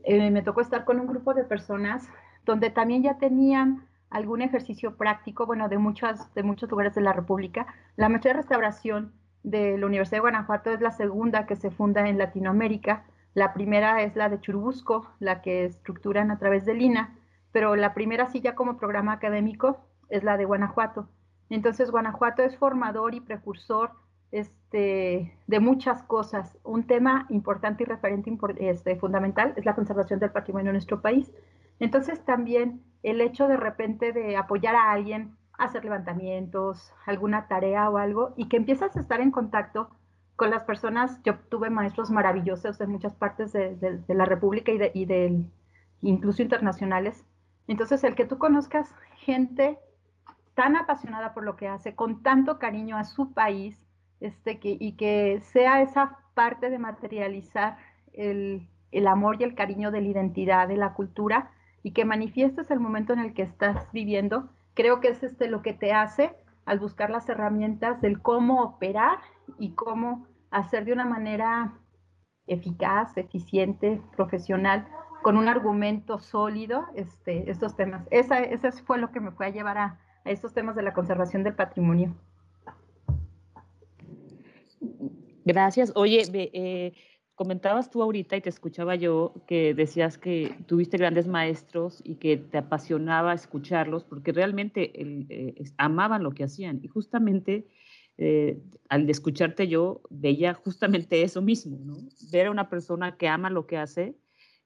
Eh, me tocó estar con un grupo de personas donde también ya tenían algún ejercicio práctico, bueno, de, muchas, de muchos lugares de la República. La maestría de restauración de la Universidad de Guanajuato es la segunda que se funda en Latinoamérica. La primera es la de Churubusco, la que estructuran a través de Lina pero la primera silla como programa académico es la de Guanajuato. Entonces, Guanajuato es formador y precursor este, de muchas cosas. Un tema importante y referente este, fundamental es la conservación del patrimonio en nuestro país. Entonces, también el hecho de repente de apoyar a alguien, hacer levantamientos, alguna tarea o algo, y que empiezas a estar en contacto con las personas. Yo tuve maestros maravillosos en muchas partes de, la República y, de, incluso internacionales, entonces, el que tú conozcas gente tan apasionada por lo que hace, con tanto cariño a su país, este, que, y que sea esa parte de materializar el, el, amor y el cariño de la identidad, de la cultura, y que manifiestes el momento en el que estás viviendo, creo que es este, lo que te hace al buscar las herramientas del cómo operar y cómo hacer de una manera eficaz, eficiente, profesional, con un argumento sólido este, estos temas. Esa, esa fue lo que me fue a llevar a, a estos temas de la conservación del patrimonio. Gracias. Oye, eh, comentabas tú ahorita y te escuchaba yo que decías que tuviste grandes maestros y que te apasionaba escucharlos porque realmente eh, amaban lo que hacían. Y justamente eh, al escucharte yo veía justamente eso mismo, ¿no? Ver a una persona que ama lo que hace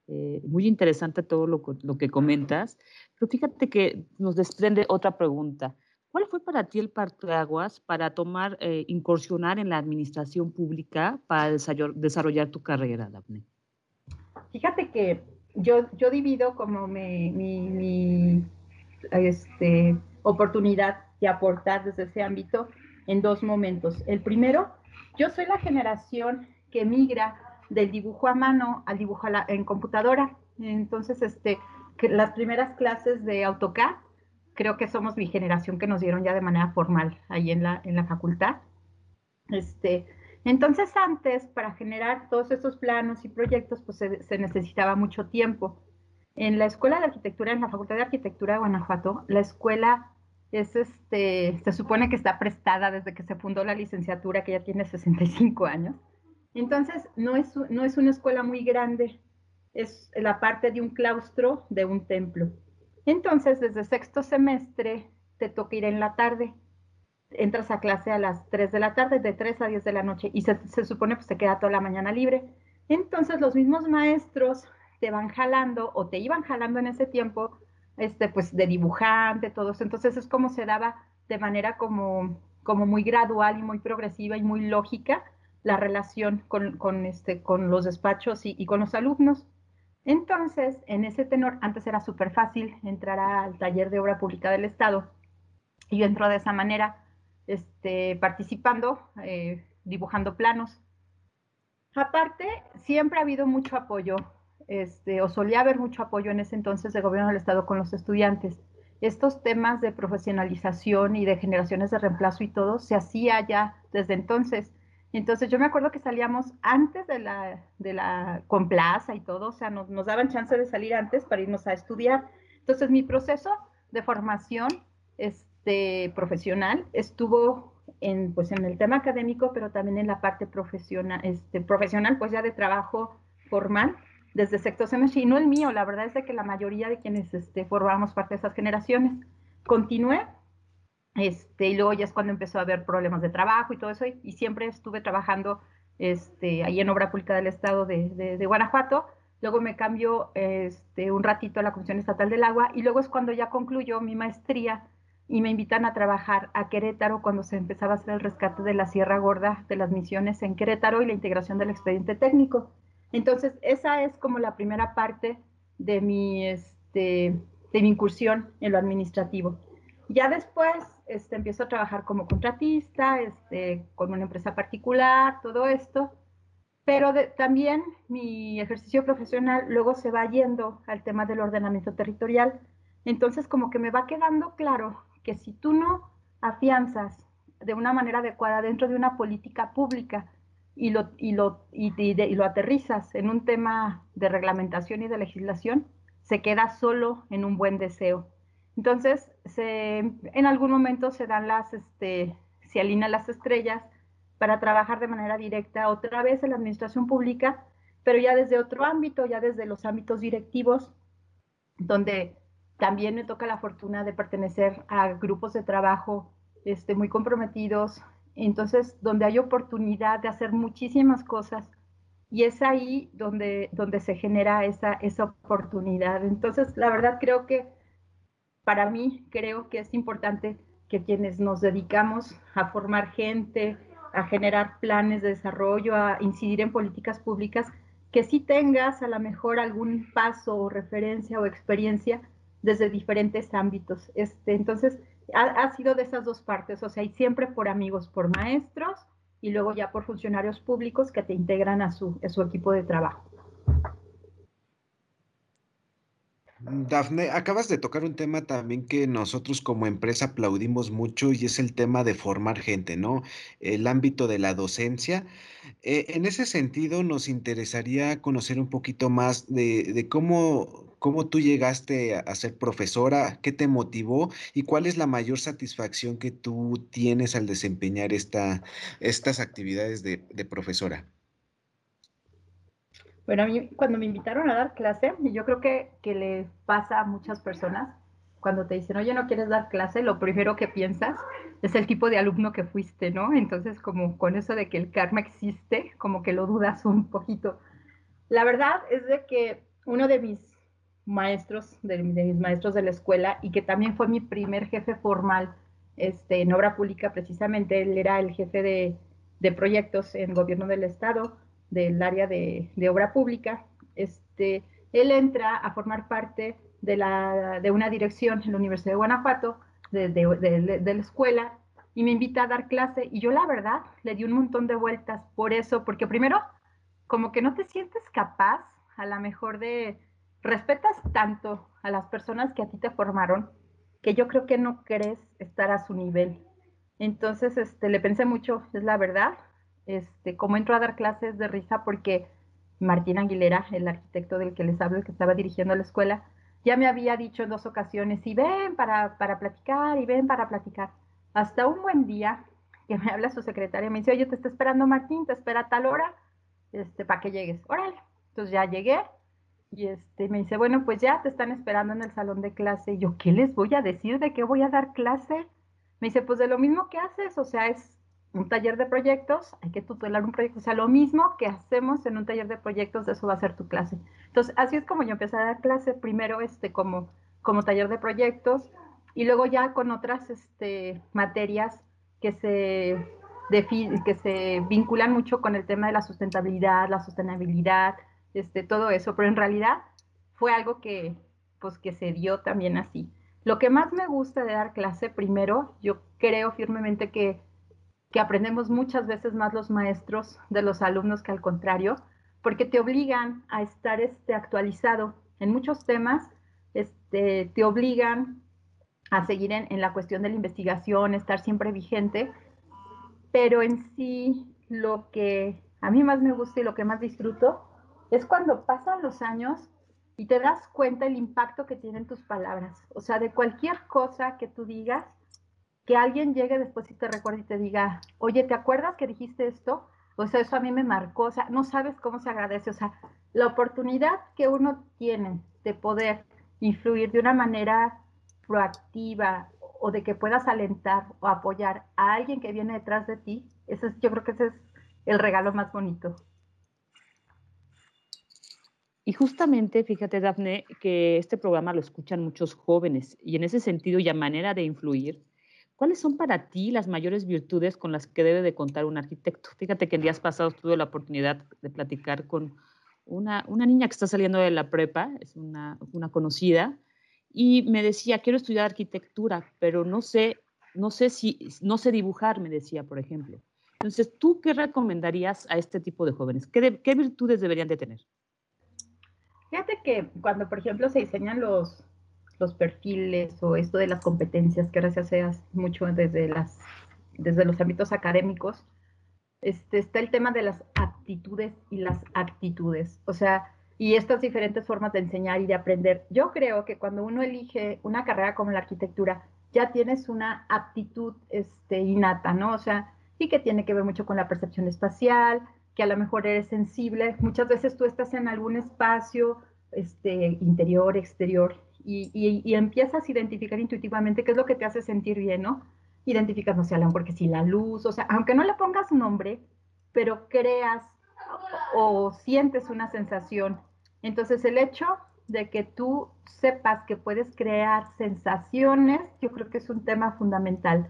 eh, muy interesante todo lo, lo, que comentas, pero fíjate que nos desprende otra pregunta. ¿Cuál fue para ti el parteaguas para tomar, eh, incursionar en la administración pública para desarrollar, tu carrera, Daphne? Fíjate que yo, yo divido como mi, mi, mi este, oportunidad de aportar desde ese ámbito en dos momentos. El primero, yo soy la generación que migra del dibujo a mano al dibujo en computadora. Entonces, este, que las primeras clases de AutoCAD, creo que somos mi generación que nos dieron ya de manera formal ahí en la, en la facultad. Este, entonces, antes, para generar todos estos planos y proyectos, pues se, necesitaba mucho tiempo. En la Escuela de Arquitectura, en la Facultad de Arquitectura de Guanajuato, la escuela es este, se supone que está prestada desde que se fundó la licenciatura, que ya tiene 65 años. Entonces, no es, no es una escuela muy grande, es la parte de un claustro de un templo. Entonces, desde sexto semestre te toca ir en la tarde. Entras a clase a las 3 de la tarde, de 3 a 10 de la noche, y se, supone pues, se queda toda la mañana libre. Entonces, los mismos maestros te van jalando o te iban jalando en ese tiempo, este, pues de dibujante, todo. Entonces, es como se daba de manera como como muy gradual y muy progresiva y muy lógica la relación con, este, con los despachos y, con los alumnos. Entonces, en ese tenor, antes era súper fácil entrar al taller de obra pública del Estado. Y yo entro de esa manera, este, participando, eh, dibujando planos. Aparte, siempre ha habido mucho apoyo, este, o solía haber mucho apoyo en ese entonces del gobierno del Estado con los estudiantes. Estos temas de profesionalización y de generaciones de reemplazo y todo se hacía ya desde entonces. Entonces yo me acuerdo que salíamos antes de la, de la con plaza y todo, o sea, nos, nos daban chance de salir antes para irnos a estudiar. Entonces mi proceso de formación este, profesional estuvo en, pues, en el tema académico, pero también en la parte profesional, este, profesional, pues ya de trabajo formal, desde sector semestre, y no el mío, la verdad es de que la mayoría de quienes este, formamos parte de esas generaciones. Continué este, y luego ya es cuando empezó a haber problemas de trabajo y todo eso, y, siempre estuve trabajando este, ahí en Obra Pública del Estado de, Guanajuato. Luego me cambió este, un ratito a la Comisión Estatal del Agua y luego es cuando ya concluyó mi maestría y me invitan a trabajar a Querétaro cuando se empezaba a hacer el rescate de la Sierra Gorda de las misiones en Querétaro y la integración del expediente técnico. Entonces, esa es como la primera parte de mi, este, de mi incursión en lo administrativo. Ya después este, empiezo a trabajar como contratista, este, con una empresa particular, todo esto, pero también mi ejercicio profesional luego se va yendo al tema del ordenamiento territorial. Entonces, como que me va quedando claro que si tú no afianzas de una manera adecuada dentro de una política pública y lo, y lo, y, y lo aterrizas en un tema de reglamentación y de legislación, se queda solo en un buen deseo entonces, en algún momento se dan las, este, se alinean las estrellas para trabajar de manera directa otra vez en la administración pública, pero ya desde otro ámbito, ya desde los ámbitos directivos, donde también me toca la fortuna de pertenecer a grupos de trabajo este, muy comprometidos, entonces donde hay oportunidad de hacer muchísimas cosas y es ahí donde, donde se genera esa, esa oportunidad. Entonces, la verdad creo que para mí creo que es importante que quienes nos dedicamos a formar gente, a generar planes de desarrollo, a incidir en políticas públicas, que sí tengas a lo mejor algún paso o referencia o experiencia desde diferentes ámbitos. Este, entonces, ha, sido de esas dos partes, o sea, y siempre por amigos, por maestros y luego ya por funcionarios públicos que te integran a su, a su equipo de trabajo. Dafne, acabas de tocar un tema también que nosotros como empresa aplaudimos mucho y es el tema de formar gente, ¿no? El ámbito de la docencia. Eh, en ese sentido, nos interesaría conocer un poquito más de, cómo, cómo tú llegaste a, ser profesora, qué te motivó y cuál es la mayor satisfacción que tú tienes al desempeñar esta, estas actividades de profesora. Bueno, a mí cuando me invitaron a dar clase, y yo creo que, que le pasa a muchas personas, cuando te dicen, oye, no quieres dar clase, lo primero que piensas es el tipo de alumno que fuiste, ¿no? Entonces, como con eso de que el karma existe, como que lo dudas un poquito. La verdad es de que uno de mis maestros, de, mis maestros de la escuela, y que también fue mi primer jefe formal este, en obra pública, precisamente, él era el jefe de, de proyectos en gobierno del Estado, del área de, obra pública, este, él entra a formar parte de, la, de una dirección en la Universidad de Guanajuato, de, de, la escuela, y me invita a dar clase. Y yo la verdad le di un montón de vueltas por eso, porque primero, como que no te sientes capaz a lo mejor de, respetas tanto a las personas que a ti te formaron, que yo creo que no querés estar a su nivel. Entonces, este, le pensé mucho, es la verdad, este, como entro a dar clases de risa porque Martín Aguilera, el arquitecto del que les hablo, que estaba dirigiendo la escuela, ya me había dicho en dos ocasiones, y ven para, para platicar, y ven para platicar. Hasta un buen día que me habla su secretaria, me dice, oye, te está esperando Martín, te espera a tal hora, este, para que llegues. Órale. Entonces ya llegué, y este, me dice, bueno, pues ya te están esperando en el salón de clase. Yo, ¿qué les voy a decir? ¿De qué voy a dar clase? Me dice, pues de lo mismo que haces, o sea, es un taller de proyectos, hay que tutelar un proyecto, o sea, lo mismo que hacemos en un taller de proyectos, eso va a ser tu clase. Entonces, así es como yo empecé a dar clase, primero este, como, como taller de proyectos y luego ya con otras este, materias que se, que se vinculan mucho con el tema de la sustentabilidad, la sostenibilidad, este, todo eso, pero en realidad fue algo que, pues, que se dio también así. Lo que más me gusta de dar clase, primero, yo creo firmemente que, que aprendemos muchas veces más los maestros de los alumnos que al contrario, porque te obligan a estar este, actualizado en muchos temas, este, te obligan a seguir en, en la cuestión de la investigación, estar siempre vigente, pero en sí lo que a mí más me gusta y lo que más disfruto es cuando pasan los años y te das cuenta el impacto que tienen tus palabras. O sea, de cualquier cosa que tú digas, que alguien llegue después y te recuerde y te diga, oye, ¿te acuerdas que dijiste esto? O sea, eso a mí me marcó. O sea, no sabes cómo se agradece. O sea, la oportunidad que uno tiene de poder influir de una manera proactiva o de que puedas alentar o apoyar a alguien que viene detrás de ti, ese es, yo creo que ese es el regalo más bonito. Y justamente, fíjate, Dafne, que este programa lo escuchan muchos jóvenes y en ese sentido y a manera de influir, ¿cuáles son para ti las mayores virtudes con las que debe de contar un arquitecto? Fíjate que en días pasados tuve la oportunidad de platicar con una, una niña que está saliendo de la prepa, es una, una conocida, y me decía, quiero estudiar arquitectura, pero no sé, no sé si, no sé dibujar, me decía, por ejemplo. Entonces, ¿tú qué recomendarías a este tipo de jóvenes? ¿Qué, qué virtudes deberían de tener? Fíjate que cuando, por ejemplo, se diseñan los, los perfiles o esto de las competencias, que ahora se hace mucho desde, las, desde los ámbitos académicos, este, está el tema de las aptitudes y las actitudes, o sea, y estas diferentes formas de enseñar y de aprender. Yo creo que cuando uno elige una carrera como la arquitectura, ya tienes una aptitud este, innata, ¿no? O sea, y que tiene que ver mucho con la percepción espacial, que a lo mejor eres sensible. Muchas veces tú estás en algún espacio este, interior, exterior, y, empiezas a identificar intuitivamente qué es lo que te hace sentir bien, ¿no? Identificas, no sé, a lo mejor si la luz, o sea, aunque no le pongas nombre, pero creas o, o sientes una sensación. Entonces, el hecho de que tú sepas que puedes crear sensaciones, yo creo que es un tema fundamental.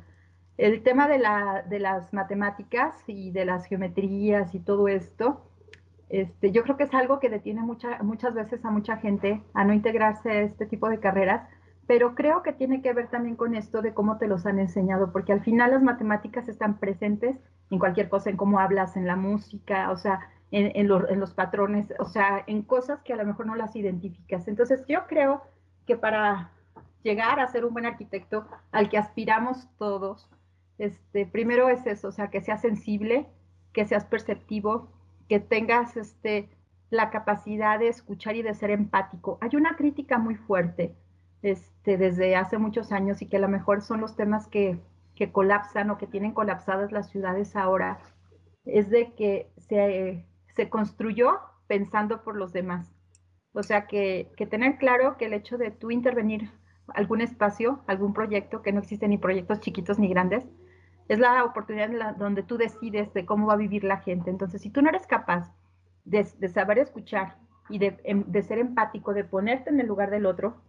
El tema de, la, de las matemáticas y de las geometrías y todo esto, este, yo creo que es algo que detiene mucha, muchas veces a mucha gente a no integrarse a este tipo de carreras, pero creo que tiene que ver también con esto de cómo te los han enseñado, porque al final las matemáticas están presentes en cualquier cosa, en cómo hablas, en la música, o sea, en, en, en los patrones, o sea, en cosas que a lo mejor no las identificas. Entonces yo creo que para llegar a ser un buen arquitecto al que aspiramos todos, este, primero es eso, o sea, que seas sensible, que seas perceptivo, que tengas este, la capacidad de escuchar y de ser empático. Hay una crítica muy fuerte este, desde hace muchos años y que a lo mejor son los temas que, que colapsan o que tienen colapsadas las ciudades ahora, es de que se, se construyó pensando por los demás. O sea, que, que, tener claro que el hecho de tú intervenir algún espacio, algún proyecto, que no existen ni proyectos chiquitos ni grandes, es la oportunidad donde tú decides de cómo va a vivir la gente. Entonces, si tú no eres capaz de, saber escuchar y em, de, ser empático, de ponerte en el lugar del otro,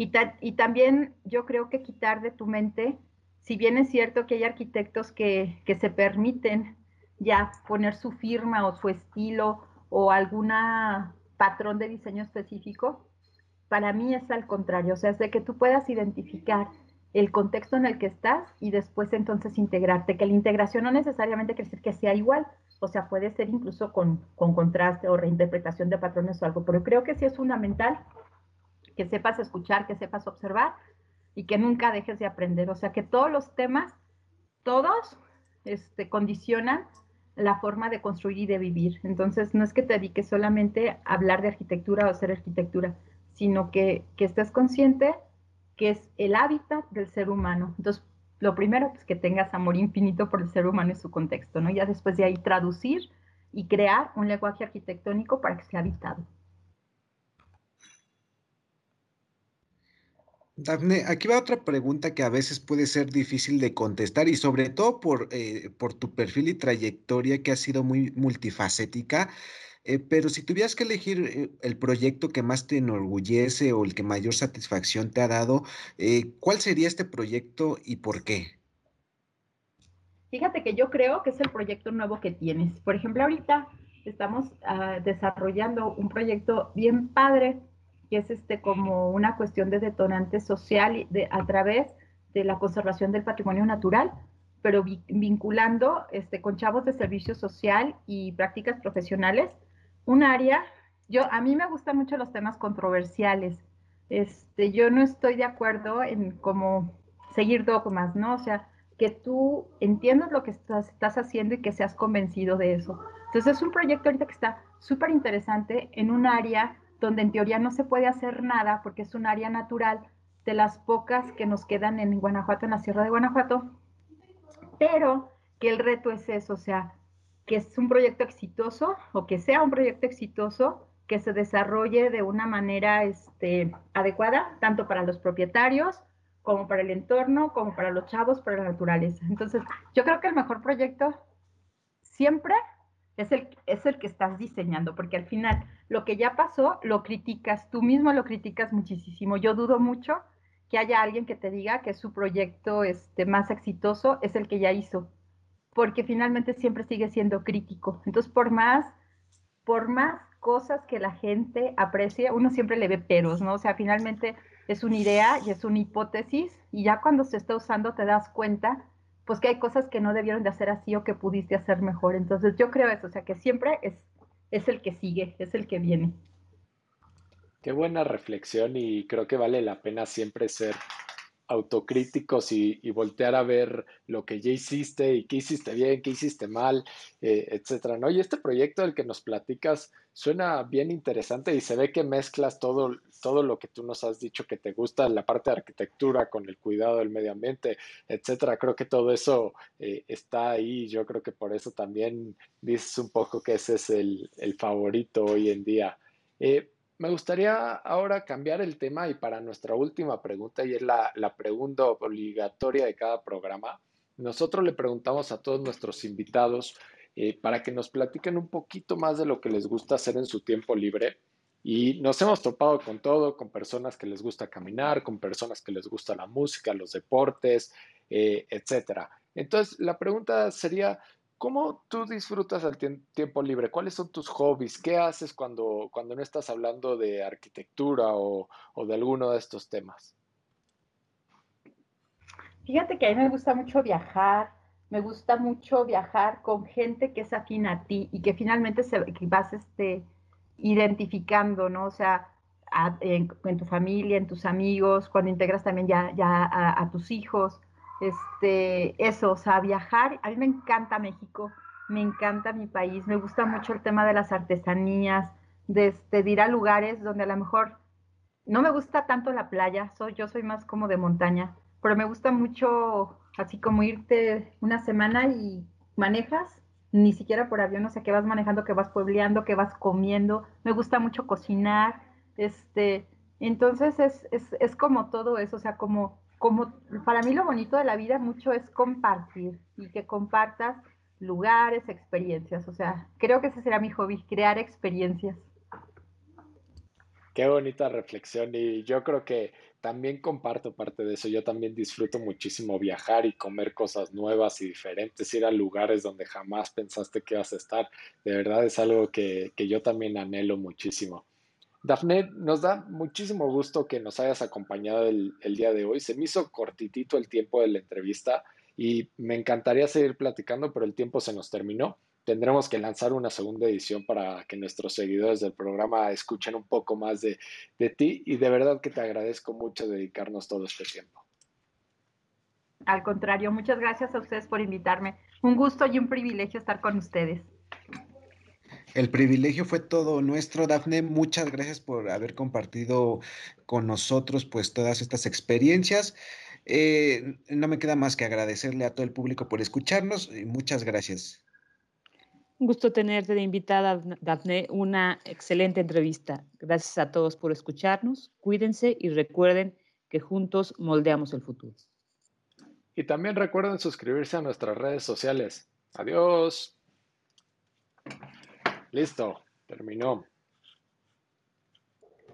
y, también yo creo que quitar de tu mente, si bien es cierto que hay arquitectos que, que se permiten ya poner su firma o su estilo o alguna patrón de diseño específico, para mí es al contrario, o sea, es de que tú puedas identificar el contexto en el que estás y después entonces integrarte, que la integración no necesariamente quiere decir que sea igual, o sea, puede ser incluso con, con contraste o reinterpretación de patrones o algo, pero creo que sí es fundamental que sepas escuchar, que sepas observar y que nunca dejes de aprender, o sea, que todos los temas, todos este, condicionan la forma de construir y de vivir. Entonces, no es que te dediques solamente a hablar de arquitectura o hacer arquitectura, sino que, que estés consciente que es el hábitat del ser humano. Entonces, lo primero es pues, que tengas amor infinito por el ser humano y su contexto, ¿no? Ya después de ahí traducir y crear un lenguaje arquitectónico para que sea habitado. Dafne, aquí va otra pregunta que a veces puede ser difícil de contestar y sobre todo por, eh, por tu perfil y trayectoria que ha sido muy multifacética. Eh, pero si tuvieras que elegir eh, el proyecto que más te enorgullece o el que mayor satisfacción te ha dado, eh, ¿cuál sería este proyecto y por qué? Fíjate que yo creo que es el proyecto nuevo que tienes. Por ejemplo, ahorita estamos uh, desarrollando un proyecto bien padre, que es este como una cuestión de detonante social de, a través de la conservación del patrimonio natural, pero vi, vinculando este, con chavos de servicio social y prácticas profesionales, un área, yo, a mí me gustan mucho los temas controversiales, este, yo no estoy de acuerdo en cómo seguir dogmas, ¿no? O sea, que tú entiendas lo que estás, estás haciendo y que seas convencido de eso. Entonces es un proyecto ahorita que está súper interesante en un área donde en teoría no se puede hacer nada porque es un área natural de las pocas que nos quedan en Guanajuato, en la Sierra de Guanajuato, pero que el reto es eso, o sea, que es un proyecto exitoso o que sea un proyecto exitoso que se desarrolle de una manera este, adecuada, tanto para los propietarios como para el entorno, como para los chavos, para la naturaleza. Entonces, yo creo que el mejor proyecto siempre es el, es el que estás diseñando, porque al final lo que ya pasó lo criticas, tú mismo lo criticas muchísimo. Yo dudo mucho que haya alguien que te diga que su proyecto este, más exitoso es el que ya hizo, porque finalmente siempre sigue siendo crítico. Entonces, por más, por más cosas que la gente aprecie, uno siempre le ve peros, ¿no? O sea, finalmente es una idea y es una hipótesis y ya cuando se está usando te das cuenta pues que hay cosas que no debieron de hacer así o que pudiste hacer mejor. Entonces yo creo eso, o sea que siempre es, es el que sigue, es el que viene. Qué buena reflexión y creo que vale la pena siempre ser autocríticos y, voltear a ver lo que ya hiciste y qué hiciste bien, qué hiciste mal, eh, etcétera, ¿no? Y este proyecto del que nos platicas suena bien interesante y se ve que mezclas todo, todo lo que tú nos has dicho que te gusta, la parte de arquitectura con el cuidado del medio ambiente, etcétera. Creo que todo eso eh, está ahí. Yo creo que por eso también dices un poco que ese es el, el favorito hoy en día. Eh, me gustaría ahora cambiar el tema y para nuestra última pregunta, y es la, pregunta obligatoria de cada programa, nosotros le preguntamos a todos nuestros invitados eh, para que nos platiquen un poquito más de lo que les gusta hacer en su tiempo libre. Y nos hemos topado con todo, con personas que les gusta caminar, con personas que les gusta la música, los deportes, eh, etcétera. Entonces, la pregunta sería, ¿Cómo tú disfrutas el tiempo libre? ¿Cuáles son tus hobbies? ¿Qué haces cuando, cuando no estás hablando de arquitectura o, de alguno de estos temas? Fíjate que a mí me gusta mucho viajar, me gusta mucho viajar con gente que es afín a ti y que finalmente se, vas este, identificando, ¿no? O sea, en, tu familia, en tus amigos, cuando integras también ya, ya a tus hijos este, eso, o sea, viajar, a mí me encanta México, me encanta mi país, me gusta mucho el tema de las artesanías, de, este, ir a lugares donde a lo mejor no me gusta tanto la playa, soy, yo soy más como de montaña, pero me gusta mucho así como irte una semana y manejas, ni siquiera por avión, o sea, que vas manejando, que vas puebleando, que vas comiendo, me gusta mucho cocinar, este, entonces es, es, es como todo eso, o sea, como como para mí lo bonito de la vida mucho es compartir y que compartas lugares, experiencias. O sea, creo que ese será mi hobby, crear experiencias. Qué bonita reflexión y yo creo que también comparto parte de eso. Yo también disfruto muchísimo viajar y comer cosas nuevas y diferentes, ir a lugares donde jamás pensaste que ibas a estar. De verdad es algo que, que yo también anhelo muchísimo. Dafne, nos da muchísimo gusto que nos hayas acompañado el, día de hoy. Se me hizo cortitito el tiempo de la entrevista y me encantaría seguir platicando, pero el tiempo se nos terminó. Tendremos que lanzar una segunda edición para que nuestros seguidores del programa escuchen un poco más de, de ti y de verdad que te agradezco mucho dedicarnos todo este tiempo. Al contrario, muchas gracias a ustedes por invitarme. Un gusto y un privilegio estar con ustedes. El privilegio fue todo nuestro, Dafne. Muchas gracias por haber compartido con nosotros pues todas estas experiencias. Eh, no me queda más que agradecerle a todo el público por escucharnos y muchas gracias. Un gusto tenerte de invitada, Dafne. Una excelente entrevista. Gracias a todos por escucharnos. Cuídense y recuerden que juntos moldeamos el futuro. Y también recuerden suscribirse a nuestras redes sociales. Adiós. Listo, terminó.